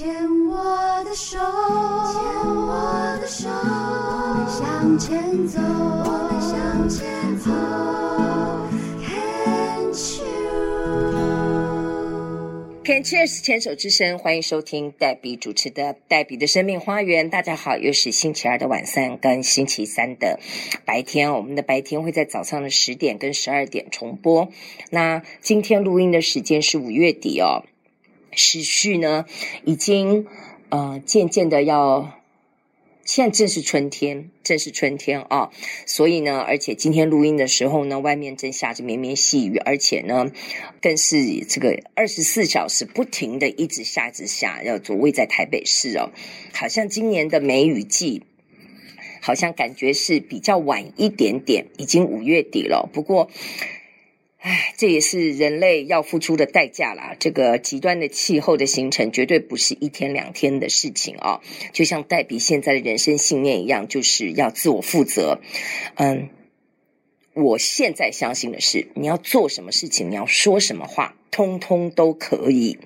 牵我的手，牵我的手，我们向前走，我们向前走。Can Cheers 牵手之声，欢迎收听黛比主持的《黛比的生命花园》。大家好，又是星期二的晚上跟星期三的白天。我们的白天会在早上的十点跟十二点重播。那今天录音的时间是五月底哦。持续呢，已经呃渐渐的要，现在正是春天，正是春天啊、所以呢，而且今天录音的时候呢，外面正下着绵绵细雨，而且呢，更是这个二十四小时不停的一直下，一直下，要着位在台北市哦，好像今年的梅雨季，好像感觉是比较晚一点点，已经五月底了，不过。唉，这也是人类要付出的代价啦。这个极端的气候的形成，绝对不是一天两天的事情啊。就像代比现在的人生信念一样，就是要自我负责。嗯，我现在相信的是，你要做什么事情，你要说什么话，通通都可以。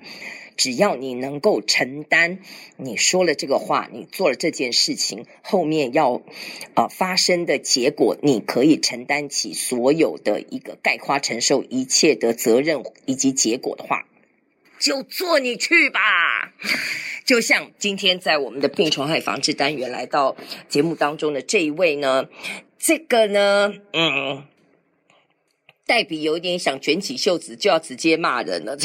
只要你能够承担，你说了这个话，你做了这件事情，后面要、呃、发生的结果，你可以承担起所有的一个概括承受一切的责任以及结果的话，就做你去吧。就像今天在我们的病虫害防治单元来到节目当中的这一位呢，这个呢，嗯，黛比有点想卷起袖子就要直接骂人了。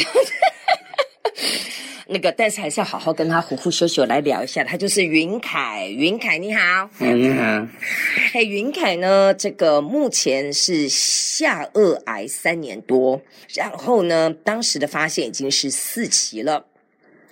那个，但是还是要好好跟他虎虎秀秀来聊一下。他就是云凯，云凯你好，嗯，你好。哎，云凯呢？这个目前是下颚癌三年多，然后呢，当时的发现已经是四期了，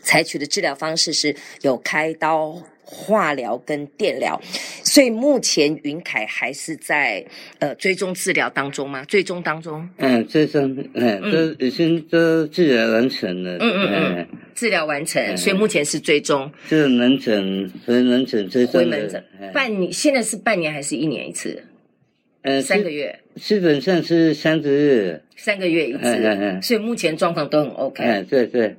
采取的治疗方式是有开刀。化疗跟电疗，所以目前云凯还是在呃追踪治疗当中吗？追踪当中？嗯，追踪，嗯，都已经都治疗完成了。嗯嗯嗯，治疗完成，所以目前是追踪。就门诊回门诊追踪。回门诊，半年，现在是半年还是一年一次？嗯，三个月。基本上是三个月。三个月一次。嗯嗯。所以目前状况都很 OK。嗯，对对。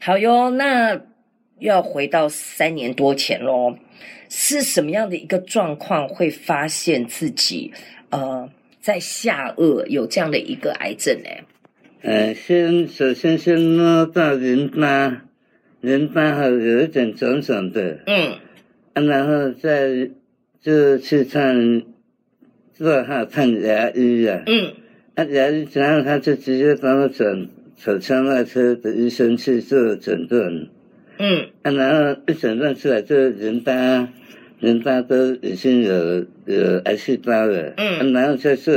好哟，那。又要回到三年多前喽，是什么样的一个状况会发现自己呃在下颚有这样的一个癌症呢？呃，先首先先摸到淋巴，淋巴还有一点肿肿的，嗯，啊，然后再就去看做号看牙医啊，嗯，啊牙医然后他就直接帮我转口腔外科的医生去做诊断。嗯，啊，然后一诊断出来，这淋巴淋巴都已经有有癌细胞了。嗯，啊、然后再做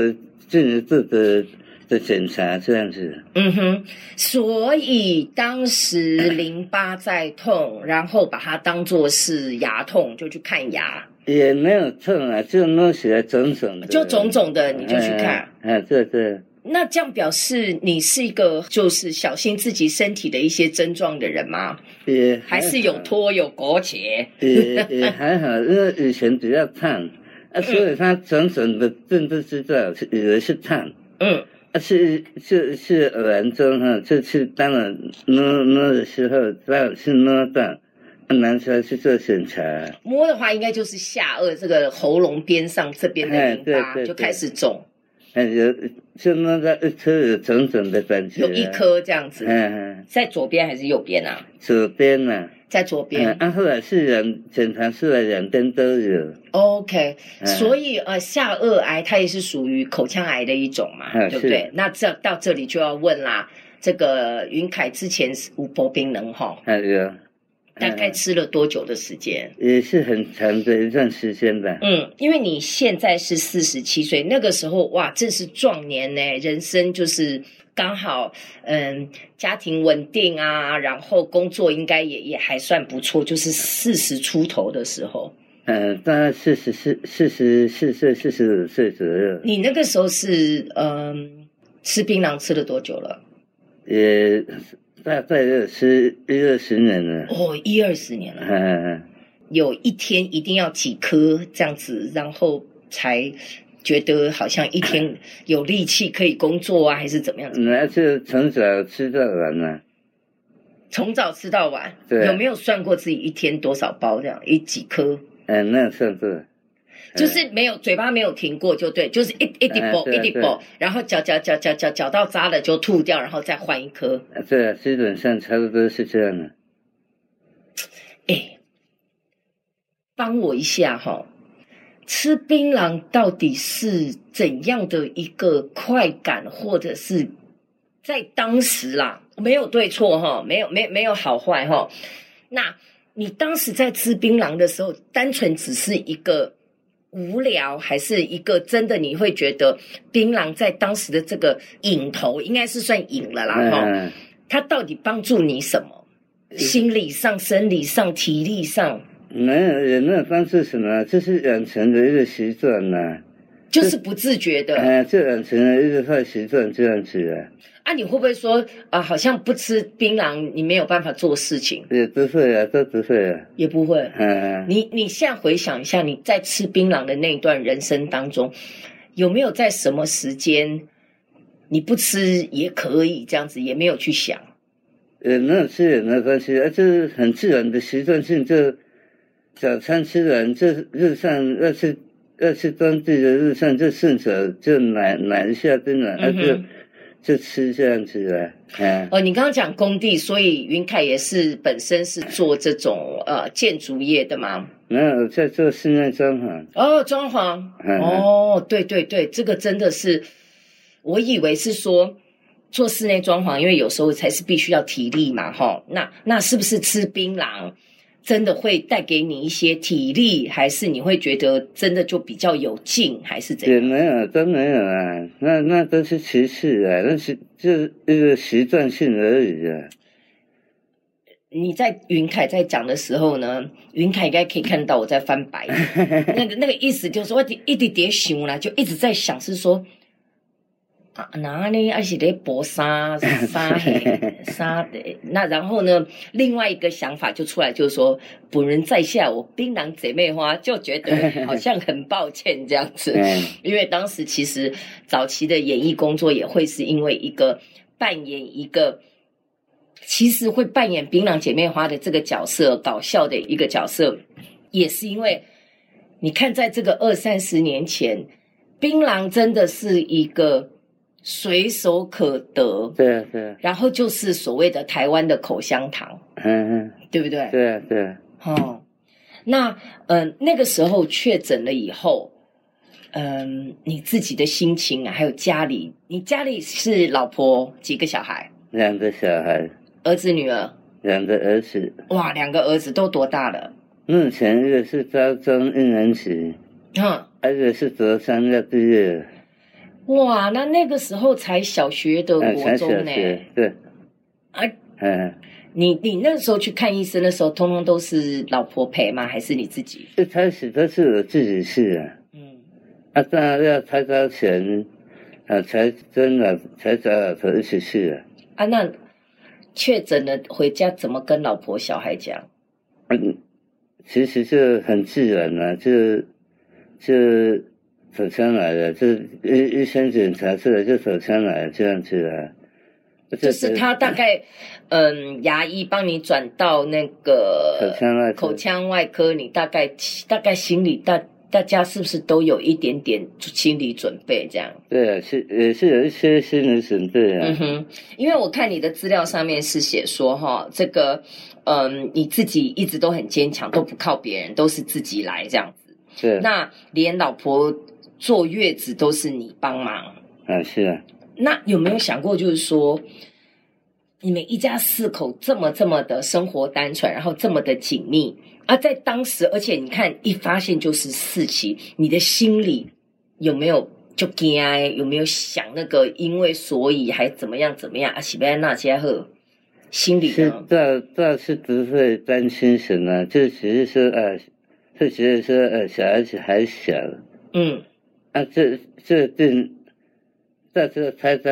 进一步的的检查，这样子。嗯哼，所以当时淋巴在痛，然后把它当做是牙痛，就去看牙。也没有痛啊，就弄起来肿肿的。就肿肿的，你就去看。哎、啊，对对。那这样表示你是一个就是小心自己身体的一些症状的人吗？也还，还是有脱有裹且？也也还好，因为以前比较胖啊，所以他整整的并不知道，以为是胖。嗯，啊是是是偶然中哈，就去当了摸摸的时候，刚好是摸到，拿出来去做检查。摸的话，应该就是下颚这个喉咙边上这边的淋巴就开始肿。哎，有就那个一颗有整整的感觉，有一颗这样子。嗯，在左边还是右边啊？左边啊，在左边。啊，后来是两检查出来两边都有。OK，所以呃，下颚癌它也是属于口腔癌的一种嘛，对不对？那这到这里就要问啦，这个云凯之前是无波冰能哈？还有。大概吃了多久的时间？也是很长的一段时间吧。嗯，因为你现在是四十七岁，那个时候哇，正是壮年呢，人生就是刚好，嗯，家庭稳定啊，然后工作应该也也还算不错，就是四十出头的时候。嗯，大概四十四、四十四岁、四十五岁左右。你那个时候是嗯，吃槟榔吃了多久了？也。大概有十一二十年了哦，一二十年了。嗯，有一天一定要几颗这样子，然后才觉得好像一天有力气可以工作啊，还是怎么样子？那就从早吃到晚啊。从早吃到晚，对，有没有算过自己一天多少包这样？一几颗？嗯，那算对。就是没有嘴巴没有停过，就对，就是一一滴啵一滴啵，然后嚼嚼嚼嚼嚼嚼到渣了就吐掉，然后再换一颗。对啊，基本上差不多是这样的。哎，帮我一下哈，吃槟榔到底是怎样的一个快感，或者是在当时啦，没有对错哈，没有没没有好坏哈。那你当时在吃槟榔的时候，单纯只是一个。无聊还是一个真的？你会觉得槟榔在当时的这个瘾头应该是算瘾了啦哈。嗯、它到底帮助你什么？心理上、生理上、体力上？没有，也没有帮助什么，这是养成的一个习惯呐。就是不自觉的。哎，就养成了一个坏习惯，这样子啊。啊，你会不会说啊，好像不吃槟榔，你没有办法做事情？也不会啊，都不会啊，也不会。嗯，你你现在回想一下，你在吃槟榔的那一段人生当中，有没有在什么时间你不吃也可以这样子，也没有去想？呃，没有吃也没关系，啊，就是很自然的习惯性，就早餐吃完就日上要吃要吃当地的日上就顺手就买买一下槟榔，嗯、哼啊就。就吃这样子了，嗯。哦，你刚刚讲工地，所以云凯也是本身是做这种呃建筑业的吗？没有，在做室内装潢。哦，装潢。嗯、哦，对对对，这个真的是，我以为是说做室内装潢，因为有时候才是必须要体力嘛，哈。那那是不是吃槟榔？真的会带给你一些体力，还是你会觉得真的就比较有劲，还是怎样？也没有，都没有啊，那那都是其次啊，那是就是一个习惯性而已啊。你在云凯在讲的时候呢，云凯应该可以看到我在翻白眼，那个那个意思就是说我一直在想啦，就一直在想是说。啊，哪里而且得搏杀杀黑杀的那然后呢？另外一个想法就出来，就是说，本人在下，我槟榔姐妹花就觉得好像很抱歉这样子，因为当时其实早期的演艺工作也会是因为一个扮演一个，其实会扮演槟榔姐妹花的这个角色，搞笑的一个角色，也是因为你看，在这个二三十年前，槟榔真的是一个。随手可得，对啊，对啊，然后就是所谓的台湾的口香糖，嗯嗯，对不对？对啊，对啊，哦，那嗯、呃，那个时候确诊了以后，嗯、呃，你自己的心情啊，还有家里，你家里是老婆几个小孩？两个小孩，儿子女儿？两个儿子。哇，两个儿子都多大了？目前一个是高中一年级，嗯，一个是高三要毕业。哇，那那个时候才小学的国中呢？对，啊，嗯，你你那时候去看医生的时候，通通都是老婆陪吗？还是你自己？一开始都是我自己去啊。嗯，啊，当然要开刀前，啊，才真的才找老婆一起去啊。啊，那确诊了回家怎么跟老婆小孩讲？嗯，其实就很自然啊，就就。手枪来的，就医医生检查出来就手枪来了，这样子啊。就是他大概，嗯，牙医帮你转到那个口腔外口腔外科，你大概大概心里大大家是不是都有一点点心理准备这样？对啊，是也是有一些心理准备啊。嗯哼，因为我看你的资料上面是写说哈，这个嗯，你自己一直都很坚强，都不靠别人，都是自己来这样子。是。那连老婆。坐月子都是你帮忙啊？是啊。那有没有想过，就是说，你们一家四口这么这么的生活单纯，然后这么的紧密，而在当时，而且你看一发现就是四期，你的心里有没有就惊？有没有想那个因为所以还怎么样怎么样？啊西贝那家伙心里呢？这这是不会担心什么，就只是说呃，就觉得说呃，小孩子还小，嗯。啊，这这病，在这开刀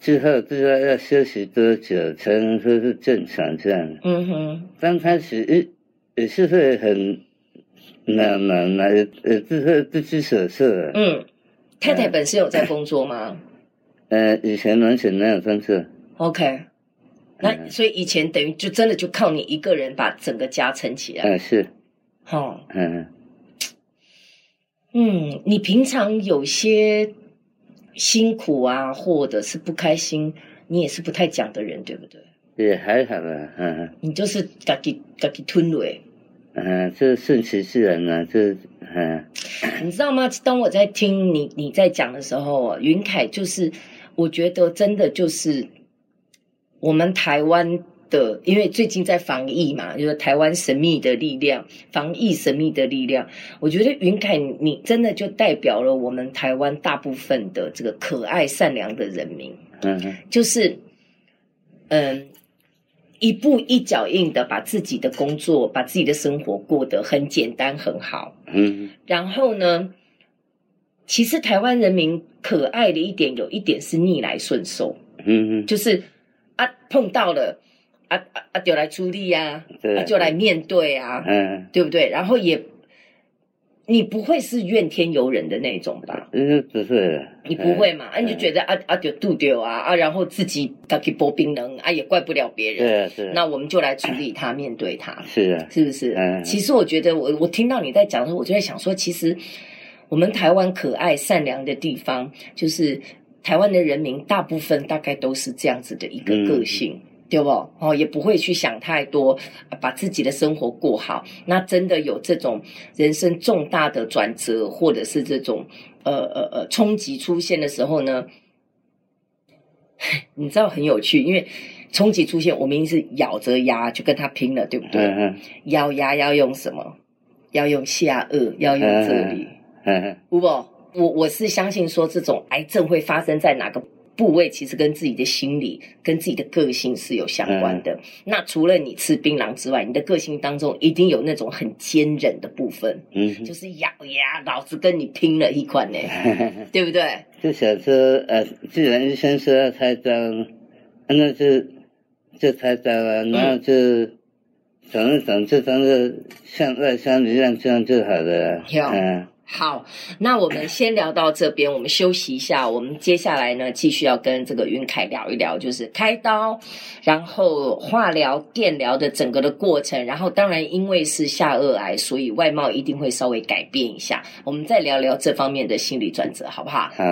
之后，知道要休息多久才能说是正常这样。嗯哼。刚开始也也是会很难难难，呃，是会不知所措。嗯，太太本身有在工作吗？呃，以前完全没有工作。OK。那所以以前等于就真的就靠你一个人把整个家撑起来。嗯，是。哦，嗯嗯，你平常有些辛苦啊，或者是不开心，你也是不太讲的人，对不对？也还好啊，嗯。你就是自己自己吞了。嗯，这顺其自然啊，这嗯。你知道吗？当我在听你你在讲的时候，云凯就是，我觉得真的就是我们台湾的，因为最近在防疫嘛，就是台湾神秘的力量，防疫神秘的力量。我觉得云凯，你真的就代表了我们台湾大部分的这个可爱善良的人民。嗯哼，就是，嗯。一步一脚印的把自己的工作、把自己的生活过得很简单很好。嗯，然后呢，其实台湾人民可爱的一点，有一点是逆来顺受。嗯，就是啊，碰到了啊啊啊，就来处理呀，啊，就来面对啊，嗯，对不对？然后也。你不会是怨天尤人的那种吧？嗯，不是。你不会嘛？啊，你就觉得啊啊就度丢啊啊，然后自己自己薄冰冷啊，也怪不了别人。对啊，是。那我们就来处理他，面对他。是啊，是不是？嗯。其实我觉得，我我听到你在讲的时候，我就在想说，其实我们台湾可爱善良的地方，就是台湾的人民大部分大概都是这样子的一个个性。嗯对不？哦，也不会去想太多，把自己的生活过好。那真的有这种人生重大的转折，或者是这种呃呃呃冲击出现的时候呢？你知道很有趣，因为冲击出现，我明明是咬着牙就跟他拼了，对不对？嗯嗯。咬牙要用什么？要用下颚，要用这里。嗯嗯。不不，我我是相信说，这种癌症会发生在哪个？部位其实跟自己的心理、跟自己的个性是有相关的。嗯、那除了你吃槟榔之外，你的个性当中一定有那种很坚韧的部分。嗯，就是咬牙，老子跟你拼了一款呢，对不对？就想说，呃，既然医生说要开刀，那就就开刀啊，然后就整一整，就当个像外伤一样，这样就好了。嗯。好，那我们先聊到这边，我们休息一下。我们接下来呢，继续要跟这个云凯聊一聊，就是开刀，然后化疗、电疗的整个的过程。然后，当然因为是下颚癌，所以外貌一定会稍微改变一下。我们再聊聊这方面的心理转折，好不好？好。